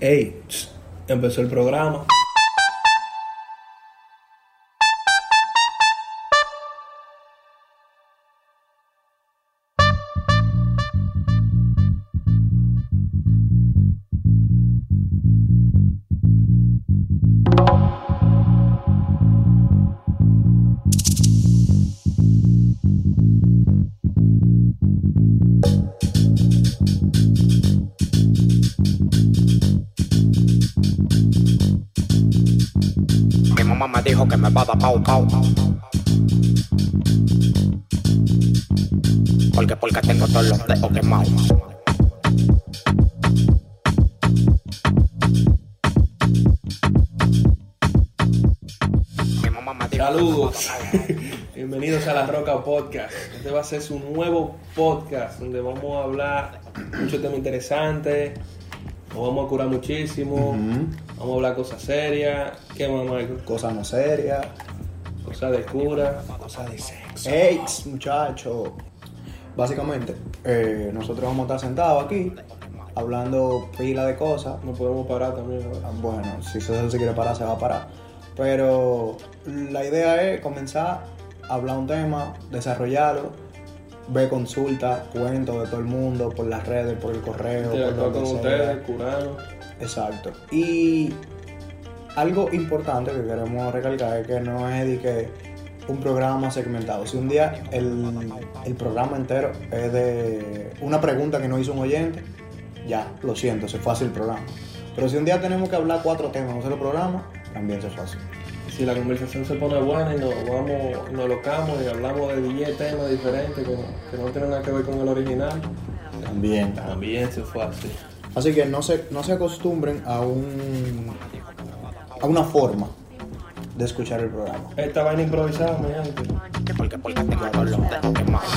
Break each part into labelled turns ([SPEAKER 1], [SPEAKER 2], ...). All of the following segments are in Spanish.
[SPEAKER 1] Ey, ch, empezó el programa.
[SPEAKER 2] Que me va a dar pau pau. Porque porque tengo todos los dedos quemados.
[SPEAKER 1] Saludos. Bienvenidos a La Roca Podcast. Este va a ser su nuevo podcast donde vamos a hablar muchos temas interesantes. Nos vamos a curar muchísimo. Vamos a hablar cosas serias. ¿Qué más, Michael?
[SPEAKER 3] Cosas no serias,
[SPEAKER 1] Cosas de cura.
[SPEAKER 3] cosas de sexo. Ey, muchacho. Básicamente, eh, nosotros vamos a estar sentados aquí, hablando pila de cosas.
[SPEAKER 1] No podemos parar también.
[SPEAKER 3] Ah, Bueno, si se quiere parar, se va a parar. Pero la idea es comenzar a hablar un tema, desarrollarlo, ver consultas, cuentos de todo el mundo, por las redes, por el correo, por
[SPEAKER 1] Interactuar con ustedes, curarnos.
[SPEAKER 3] Exacto. Y algo importante que queremos recalcar es que no es de que un programa segmentado. Si un día el, el programa entero es de una pregunta que nos hizo un oyente, ya, lo siento, se fue así el programa. Pero si un día tenemos que hablar cuatro temas en un solo programa, también se fue así.
[SPEAKER 1] Si la conversación se pone buena y nos vamos, nos locamos y hablamos de 10 temas diferentes que, que no tienen nada que ver con el original,
[SPEAKER 3] También,
[SPEAKER 1] también se fue así.
[SPEAKER 3] Así que no se, no se acostumbren a un a una forma de escuchar el programa.
[SPEAKER 1] Esta vaina improvisada, mi gente.
[SPEAKER 2] porque porque tengo los dedos quemados.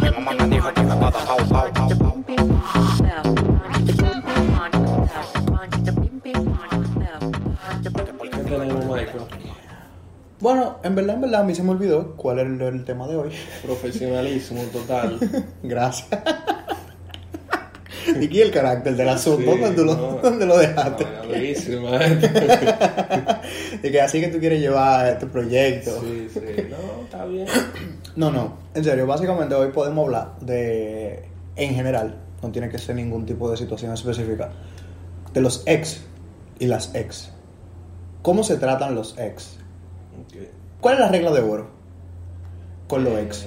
[SPEAKER 2] Mi mamá me dijo que me va a
[SPEAKER 3] Bueno, en verdad, en verdad, a mí se me olvidó cuál era el, el tema de hoy.
[SPEAKER 1] Profesionalismo total.
[SPEAKER 3] Gracias. ¿Y qué el carácter del asunto?
[SPEAKER 1] Sí,
[SPEAKER 3] ¿Dónde, lo,
[SPEAKER 1] no.
[SPEAKER 3] dónde lo dejaste? Y que así que tú quieres llevar este proyecto.
[SPEAKER 1] Sí, sí. No, está bien.
[SPEAKER 3] No, no, en serio, básicamente hoy podemos hablar de, en general, no tiene que ser ningún tipo de situación específica, de los ex y las ex. ¿Cómo se tratan los ex? ¿Cuál es la regla de oro con los ex?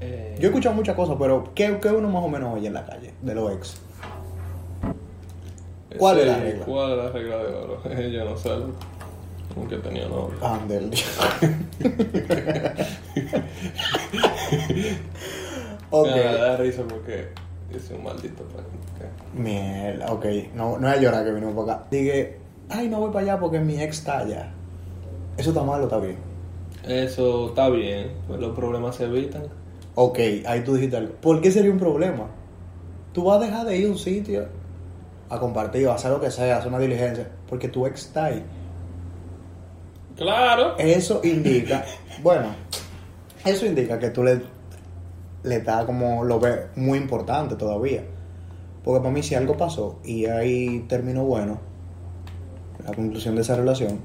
[SPEAKER 1] Eh,
[SPEAKER 3] Yo he escuchado muchas cosas, pero ¿qué, qué uno más o menos oye en la calle de los ex? ¿Cuál es la regla?
[SPEAKER 1] ¿Cuál es la regla de oro? Yo no sé. Nunca tenido novio.
[SPEAKER 3] Andel. ok.
[SPEAKER 1] Me da risa porque hice un maldito.
[SPEAKER 3] Mierda, ok. No, no es a llorar que vinimos para acá. Dije, ay, no voy para allá porque mi ex está allá. ¿Eso está mal o está bien?
[SPEAKER 1] Eso está bien, pues los problemas se evitan.
[SPEAKER 3] Ok, ahí tú dijiste algo. ¿Por qué sería un problema? Tú vas a dejar de ir a un sitio a compartir, a hacer lo que sea, a hacer una diligencia, porque tu ex está ahí.
[SPEAKER 1] Claro.
[SPEAKER 3] Eso indica, bueno, eso indica que tú le, le das como, lo ves muy importante todavía. Porque para mí si algo pasó y ahí terminó bueno, la conclusión de esa relación,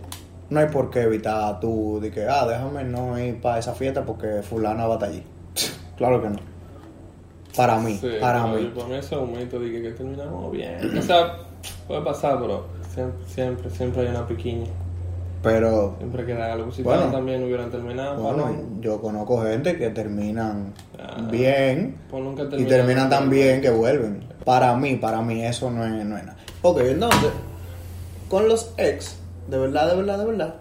[SPEAKER 3] no hay por qué evitar tú de que, ah, déjame no ir para esa fiesta porque fulana va a estar allí. claro que no. Para mí,
[SPEAKER 1] Sí,
[SPEAKER 3] para mí.
[SPEAKER 1] Para mí eso es un momento de que, terminamos bien. O sea, puede pasar, pero siempre, siempre, siempre hay una piquiña.
[SPEAKER 3] Pero,
[SPEAKER 1] Siempre queda algo. Si
[SPEAKER 3] Bueno.
[SPEAKER 1] también hubieran terminado,
[SPEAKER 3] bueno,
[SPEAKER 1] para
[SPEAKER 3] yo conozco gente que terminan
[SPEAKER 1] Ah.
[SPEAKER 3] bien
[SPEAKER 1] pues nunca
[SPEAKER 3] y terminan tan bien que vuelven. Para mí, para mí, eso no es, no es nada. Ok, entonces, con los ex, de verdad, de verdad, de verdad,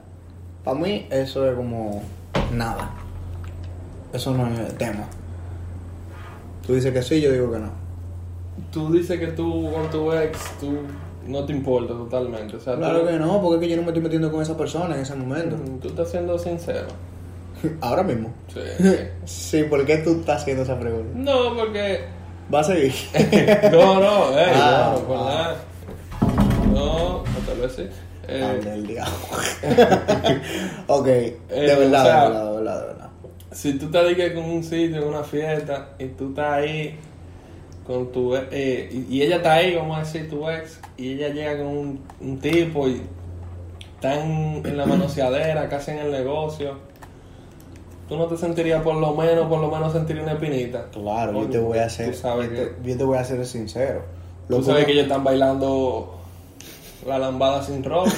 [SPEAKER 3] para mí eso es como nada. Eso no es tema. Tú dices que sí, yo digo que no.
[SPEAKER 1] Tú dices que tú con tu ex, tú no te importa totalmente. O sea,
[SPEAKER 3] Claro
[SPEAKER 1] tú,
[SPEAKER 3] que no, porque es que yo no me estoy metiendo con esa persona en ese momento.
[SPEAKER 1] Mm, Tú estás siendo sincero.
[SPEAKER 3] Ahora mismo.
[SPEAKER 1] Sí.
[SPEAKER 3] Sí, ¿por qué tú estás haciendo esa pregunta?
[SPEAKER 1] no, porque.
[SPEAKER 3] ¿Va a seguir?
[SPEAKER 1] No, no, eh,
[SPEAKER 3] Ah, ah.
[SPEAKER 1] No, tal vez sí. Eh,
[SPEAKER 3] Ande el diablo. ok, de
[SPEAKER 1] Eh,
[SPEAKER 3] verdad,
[SPEAKER 1] o sea-
[SPEAKER 3] de verdad, de verdad, de verdad.
[SPEAKER 1] si tú estás de que con un sitio, en una fiesta, y tú estás ahí con tu ex, eh, y, y ella está ahí, vamos a decir, tu ex, y ella llega con un, un tipo y están en la manoseadera, casi en el negocio, tú no te sentirías por lo menos, por lo menos sentir una espinita.
[SPEAKER 3] Claro, yo te voy a hacer,
[SPEAKER 1] Tú
[SPEAKER 3] yo,
[SPEAKER 1] que,
[SPEAKER 3] te, yo te voy a ser sincero.
[SPEAKER 1] tú
[SPEAKER 3] Loco,
[SPEAKER 1] sabes que ellos están bailando la lambada sin ropa.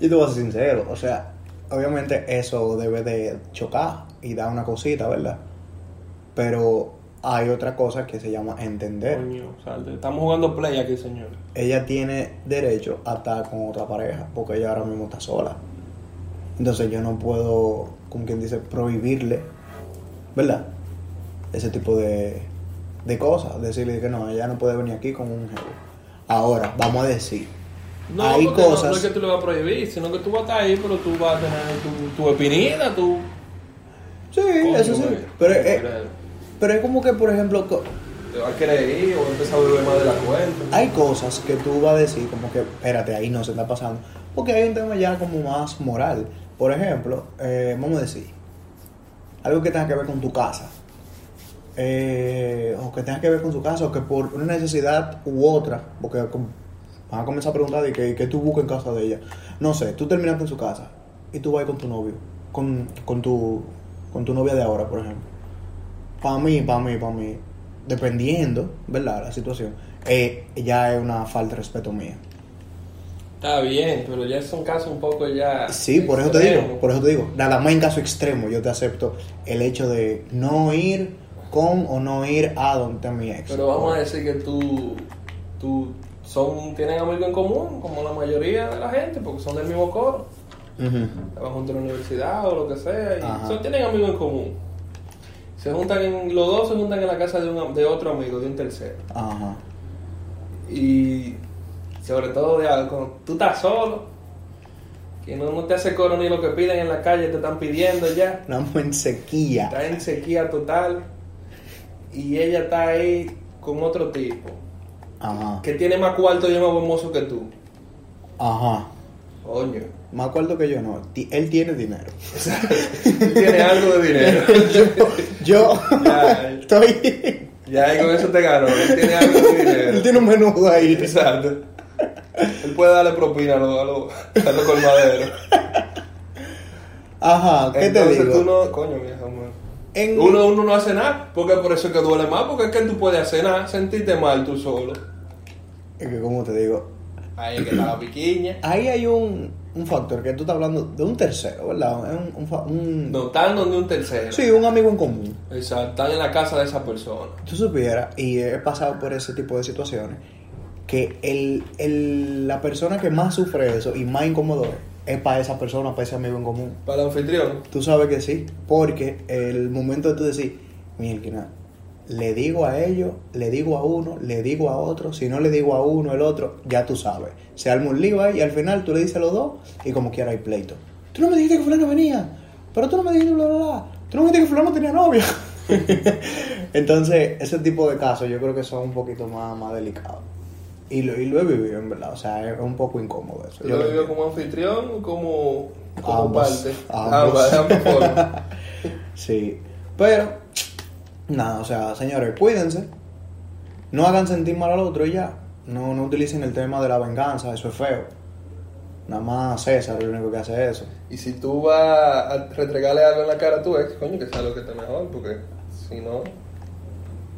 [SPEAKER 3] Yo te voy a ser sincero, o sea, obviamente eso debe de chocar y dar una cosita, ¿verdad? Pero hay otra cosa que se llama entender.
[SPEAKER 1] Coño, o sea, estamos jugando play aquí, señores.
[SPEAKER 3] Ella tiene derecho a estar con otra pareja, porque ella ahora mismo está sola. Entonces yo no puedo, como quien dice, prohibirle, ¿verdad? Ese tipo de, de cosas. Decirle que no, ella no puede venir aquí con un jefe. Ahora, vamos a decir,
[SPEAKER 1] No,
[SPEAKER 3] hay
[SPEAKER 1] no-
[SPEAKER 3] cosas...
[SPEAKER 1] No, es que tú le vas a prohibir, sino que tú vas a estar ahí, pero tú vas a tener tu, tu espinita, tu.
[SPEAKER 3] Sí,
[SPEAKER 1] Coño,
[SPEAKER 3] eso sí.
[SPEAKER 1] güey.
[SPEAKER 3] Pero, es-
[SPEAKER 1] mira,
[SPEAKER 3] pero es como que, por ejemplo,
[SPEAKER 1] Te vas a querer ir o empezar a beber más de la cuenta.
[SPEAKER 3] hay cosas que tú vas a decir como que, espérate, ahí no se está pasando. Porque hay un tema ya como más moral. Por ejemplo, eh, vamos a decir, algo que tenga que ver con tu casa. Eh, o que tenga que ver con su casa, o que por una necesidad u otra, porque van a comenzar a preguntar de que, que tú buscas en casa de ella. No sé, tú terminaste en su casa y tú vas con tu novio, con, con, tu, con tu novia de ahora, por ejemplo. Para mí, para mí, para mí, dependiendo, ¿verdad? La situación, eh, ya es una falta de respeto mía.
[SPEAKER 1] Está bien, pero ya son casos un poco ya.
[SPEAKER 3] Sí, por eso te digo, por eso te digo, nada más en caso extremo yo te acepto el hecho de no ir con o no ir a donde está mi ex.
[SPEAKER 1] Pero vamos a decir que tú. tú son, tienen amigos en común, como la mayoría de la gente, porque son del mismo coro.
[SPEAKER 3] Ujú.
[SPEAKER 1] Estaban juntos en la universidad o lo que sea, y
[SPEAKER 3] Ajá.
[SPEAKER 1] son, tienen amigos en común. Se juntan, en, los dos se juntan en la casa de, un, de otro amigo, de un tercero.
[SPEAKER 3] Ajá.
[SPEAKER 1] Y sobre todo de algo, tú estás solo, que no, no te hace coro ni lo que piden en la calle, te están pidiendo ya.
[SPEAKER 3] Estamos en sequía.
[SPEAKER 1] Está en sequía total y ella está ahí con otro tipo
[SPEAKER 3] Ajá.
[SPEAKER 1] que tiene más cuarto y es más buen mozo que tú.
[SPEAKER 3] Ajá.
[SPEAKER 1] Coño.
[SPEAKER 3] Más acuerdo que yo no. Él tiene dinero.
[SPEAKER 1] Tú tienes algo de dinero.
[SPEAKER 3] Yo
[SPEAKER 1] Ya.
[SPEAKER 3] estoy.
[SPEAKER 1] Ya ahí con eso te ganó. Él tiene algo de
[SPEAKER 3] Él
[SPEAKER 1] dinero.
[SPEAKER 3] tiene un menudo ahí.
[SPEAKER 1] Exacto. Él puede darle propina a los, a a los colmaderos.
[SPEAKER 3] Ajá. ¿Qué
[SPEAKER 1] Entonces
[SPEAKER 3] te digo?
[SPEAKER 1] tú no. Coño, vieja.
[SPEAKER 3] En-
[SPEAKER 1] Uno, uno no hace nada, porque por eso es que duele más, porque es que tú puedes hacer nada, sentirte mal tú solo.
[SPEAKER 3] Es que, como te digo,
[SPEAKER 1] Ahí es que está la piquiña.
[SPEAKER 3] ahí hay un, un factor que tú estás hablando de un tercero, ¿verdad? Es un, un un-
[SPEAKER 1] No están donde un tercero.
[SPEAKER 3] Sí, un amigo en común.
[SPEAKER 1] Exacto, están en la casa de esa persona.
[SPEAKER 3] Tú supieras, y he pasado por ese tipo de situaciones, que el, el- la persona que más sufre eso y más incómodo es, es para esa persona, para ese amigo en común.
[SPEAKER 1] Para el anfitrión.
[SPEAKER 3] Tú sabes que sí, porque el momento de tú decir, mira, le digo a ellos, le digo a uno, le digo a otro, si no le digo a uno, el otro, ya tú sabes. Se arma un lío ahí y al final tú le dices a los dos y como quiera hay pleito. Tú no me dijiste que fulano venía, pero tú no me dijiste bla, bla, bla. Tú no me dijiste que fulano tenía novia. Entonces, ese tipo de casos yo creo que son un poquito más, más delicados. Y lo, y lo he vivido, en verdad. O sea, es un poco incómodo eso.
[SPEAKER 1] Lo vivo
[SPEAKER 3] entiendo.
[SPEAKER 1] como anfitrión o como, como
[SPEAKER 3] Ambos,
[SPEAKER 1] parte.
[SPEAKER 3] ambos.
[SPEAKER 1] Ambas.
[SPEAKER 3] Sí, pero nada, o sea, señores, cuídense. No hagan sentir mal al otro y ya. No, no utilicen el tema de la venganza, eso es feo. Nada más César es el único que hace eso.
[SPEAKER 1] Y si tú vas a retregarle algo en la cara a tu ex, coño, que sea lo que esté mejor, porque si no,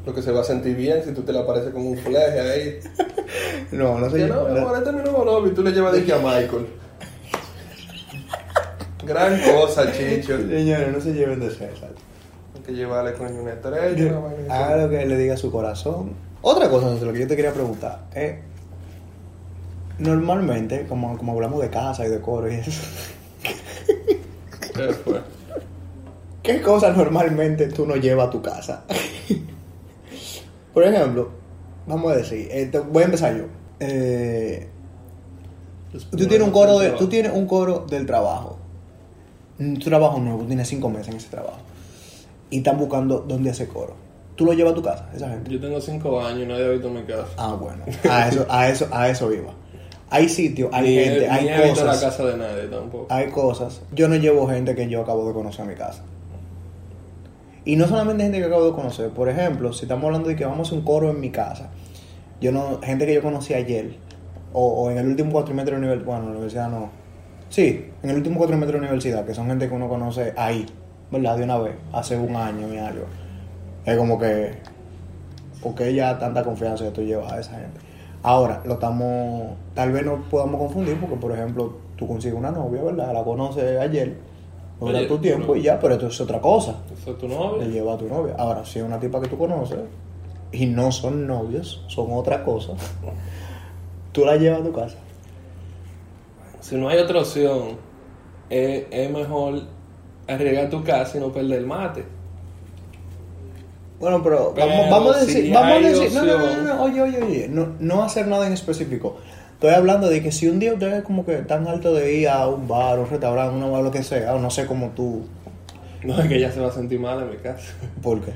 [SPEAKER 1] lo que se va a sentir bien si tú te le apareces como un fleje ahí.
[SPEAKER 3] No, no sé.
[SPEAKER 1] Que no, amor, este es mi nuevo novio y tú le llevas de aquí a Michael. Gran cosa, chicho.
[SPEAKER 3] Señores, no se lleven de César.
[SPEAKER 1] Hay que llevarle coño una estrella.
[SPEAKER 3] Haga lo que le diga su corazón. Otra cosa, lo que yo te quería preguntar es. Normalmente, como, como hablamos de casa y de coro y eso,
[SPEAKER 1] ¿Qué fue?
[SPEAKER 3] ¿qué cosas normalmente tú no llevas a tu casa? Por ejemplo, vamos a decir, eh, te- voy a empezar yo. Eh, tú tienes un coro de, tú tienes un coro del trabajo. Un trabajo nuevo, tú tienes cinco meses en ese trabajo. Y están buscando dónde hacer coro. Tú lo llevas a tu casa, esa gente.
[SPEAKER 1] Yo tengo cinco años y nadie ha visto mi casa.
[SPEAKER 3] Ah, bueno. A eso, a eso, a eso iba. Hay sitios, hay
[SPEAKER 1] ni
[SPEAKER 3] gente,
[SPEAKER 1] he, ni he visto la
[SPEAKER 3] cosas.
[SPEAKER 1] casa de nadie tampoco.
[SPEAKER 3] Hay cosas. Yo no llevo gente que yo acabo de conocer a mi casa. Y no solamente gente que acabo de conocer. Por ejemplo, si estamos hablando de que vamos a un coro en mi casa, yo no, gente que yo conocí ayer, o, en el último cuatrimestre de universidad, bueno, la universidad no. Sí, en el último cuatrimestre de universidad, que son gente que uno conoce ahí, ¿verdad? De una vez, hace un año y algo. Es como que, porque ya tanta confianza que tú llevas a esa gente. Ahora, lo estamos, tal vez no podamos confundir, porque por ejemplo, tú consigues una novia, ¿verdad? La conoces ayer, da tu tiempo
[SPEAKER 1] no.
[SPEAKER 3] y ya, pero esto es otra cosa.
[SPEAKER 1] ¿Eso es tu
[SPEAKER 3] Le
[SPEAKER 1] novio?
[SPEAKER 3] lleva a tu novia. Ahora, si es una tipa que tú conoces y no son novios, son otra cosa, tú la llevas a tu casa.
[SPEAKER 1] Si no hay otra opción, es, es mejor arriesgar tu casa y no perder el mate.
[SPEAKER 3] Bueno, pero,
[SPEAKER 1] Pero
[SPEAKER 3] vamos, vamos a
[SPEAKER 1] si
[SPEAKER 3] decir, vamos a decir, no, no, no, no, oye, oye, oye, no, no hacer nada en específico. Estoy hablando de que si un día ustedes como que están alto de ir a un bar, un restaurante, una bar, lo que sea, o no sé cómo tú,
[SPEAKER 1] No es que ella se va a sentir mal en mi casa.
[SPEAKER 3] ¿por qué?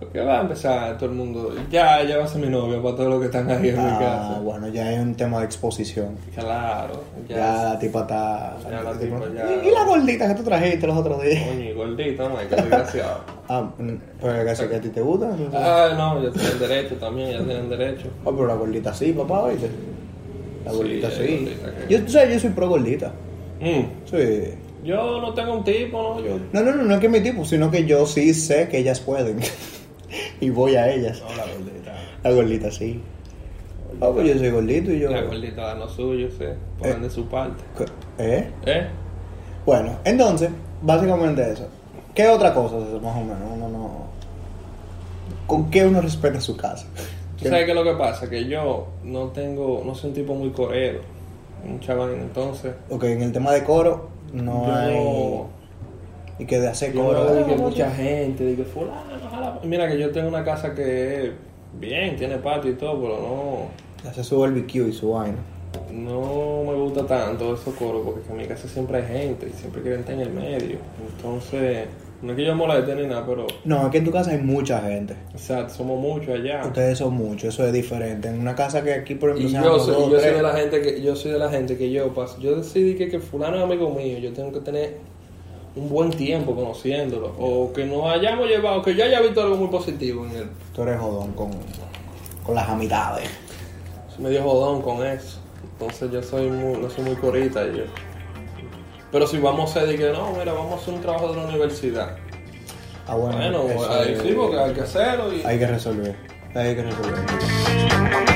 [SPEAKER 1] Porque va a empezar todo el mundo. Ya, ella va a ser mi novia para todos los que están ahí en mi
[SPEAKER 3] Ah,
[SPEAKER 1] casa.
[SPEAKER 3] bueno, ya es un tema de exposición.
[SPEAKER 1] Claro.
[SPEAKER 3] Ya,
[SPEAKER 1] Ya.
[SPEAKER 3] la tipa está...
[SPEAKER 1] Ya la
[SPEAKER 3] tipo,
[SPEAKER 1] tipa ya-
[SPEAKER 3] ¿Y, y la gordita que tú trajiste los otros días?
[SPEAKER 1] Y gordita, man, que desgraciado.
[SPEAKER 3] Ah, mm, pues que a ti te gusta.
[SPEAKER 1] Ah, no, ya tienen derecho también, ya tienen derecho.
[SPEAKER 3] Ah, pero la gordita sí, papá, oíste. La gordita sí.
[SPEAKER 1] gordita
[SPEAKER 3] Yo, tú sabes, yo soy pro gordita.
[SPEAKER 1] Mm,
[SPEAKER 3] Sí.
[SPEAKER 1] Yo no tengo un tipo, ¿no? Yo.
[SPEAKER 3] No, no, no, no es que mi tipo, sino que yo sí sé que ellas pueden. y voy a ellas.
[SPEAKER 1] No, la gordita.
[SPEAKER 3] La gordita sí. Ah, pues yo soy gordito y yo.
[SPEAKER 1] La gordita da lo suyo, sí. Ponen de su parte.
[SPEAKER 3] ¿Eh?
[SPEAKER 1] ¿Eh?
[SPEAKER 3] Bueno, entonces, básicamente eso. ¿Qué otra cosa más o menos? Uno no. ¿Con qué uno respeta su casa?
[SPEAKER 1] ¿Tú sabes qué es lo que pasa? Que yo no tengo, no soy un tipo muy corero. Un chaval, entonces.
[SPEAKER 3] Ok, en el tema de coro, no
[SPEAKER 1] yo
[SPEAKER 3] hay. Y que de hacer coro.
[SPEAKER 1] no que mucha gente dice, fulano, ojalá. Mira que yo tengo una casa que es bien, tiene patio y todo, pero
[SPEAKER 3] Hacer su barbecue y su vaina.
[SPEAKER 1] no, no me gusta tanto esos coros, porque en mi casa siempre hay gente y siempre quieren estar en el medio. Entonces, no es que yo moleste ni nada, pero,
[SPEAKER 3] No, que en tu casa hay mucha gente.
[SPEAKER 1] o sea, somos muchos allá.
[SPEAKER 3] Ustedes son muchos, eso es diferente. En una casa que aquí, por ejemplo,
[SPEAKER 1] Y yo soy,
[SPEAKER 3] dos,
[SPEAKER 1] yo soy de la gente que yo soy de la gente que yo paso. Yo decidí que, que fulano es amigo mío, yo tengo que tener un buen tiempo conociéndolo o que nos hayamos llevado, que yo haya visto algo muy positivo en él.
[SPEAKER 3] tú eres jodón con, con las amistades.
[SPEAKER 1] Soy medio jodón con eso. Entonces yo soy muy, no soy muy corita yo. Pero si vamos a decir que no, mira, vamos a hacer un trabajo de la universidad.
[SPEAKER 3] Ah, bueno,
[SPEAKER 1] Bueno, ahí
[SPEAKER 3] es-
[SPEAKER 1] sí, porque hay que hacerlo y
[SPEAKER 3] hay que resolver. Hay que resolver.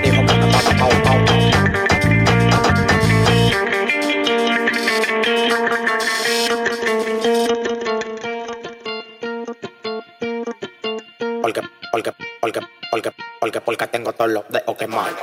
[SPEAKER 2] Porque, porque, porque, porque, porque, porque tengo todos los dedos quemados.